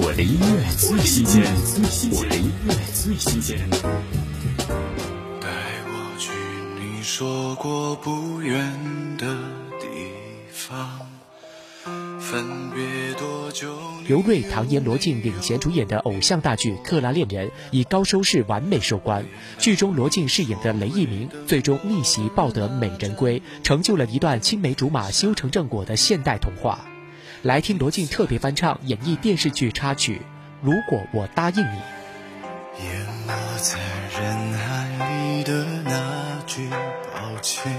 我的音乐最新鲜，我的音乐最新鲜。带我去你说过不远的地方，分别多久？刘瑞、唐嫣、罗晋领衔主演的偶像大剧《克拉恋人》以高收视完美收官。剧中罗晋饰演的雷一鸣最终逆袭抱得美人归，成就了一段青梅竹马修成正果的现代童话。来听罗晋特别翻唱演绎电视剧插曲《如果我答应你》。淹没在人海里的那句抱歉，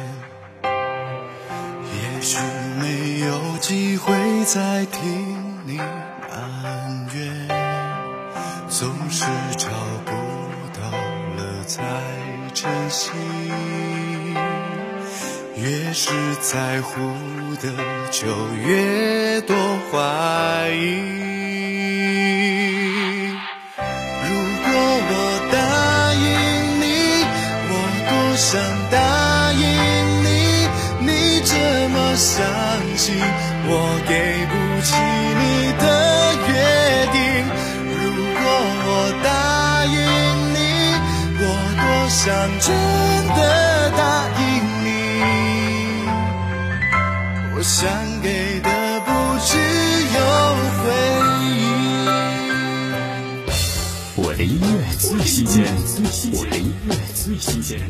也许没有机会再听你埋怨，总是找不到了才珍惜，是在乎的就越多怀疑。如果我答应你，我多想答应你，你这么相信，我给不起你的约定。如果我答应你，我多想真的我想给的不只有回忆。我的音乐最新鲜，我的音乐最新鲜。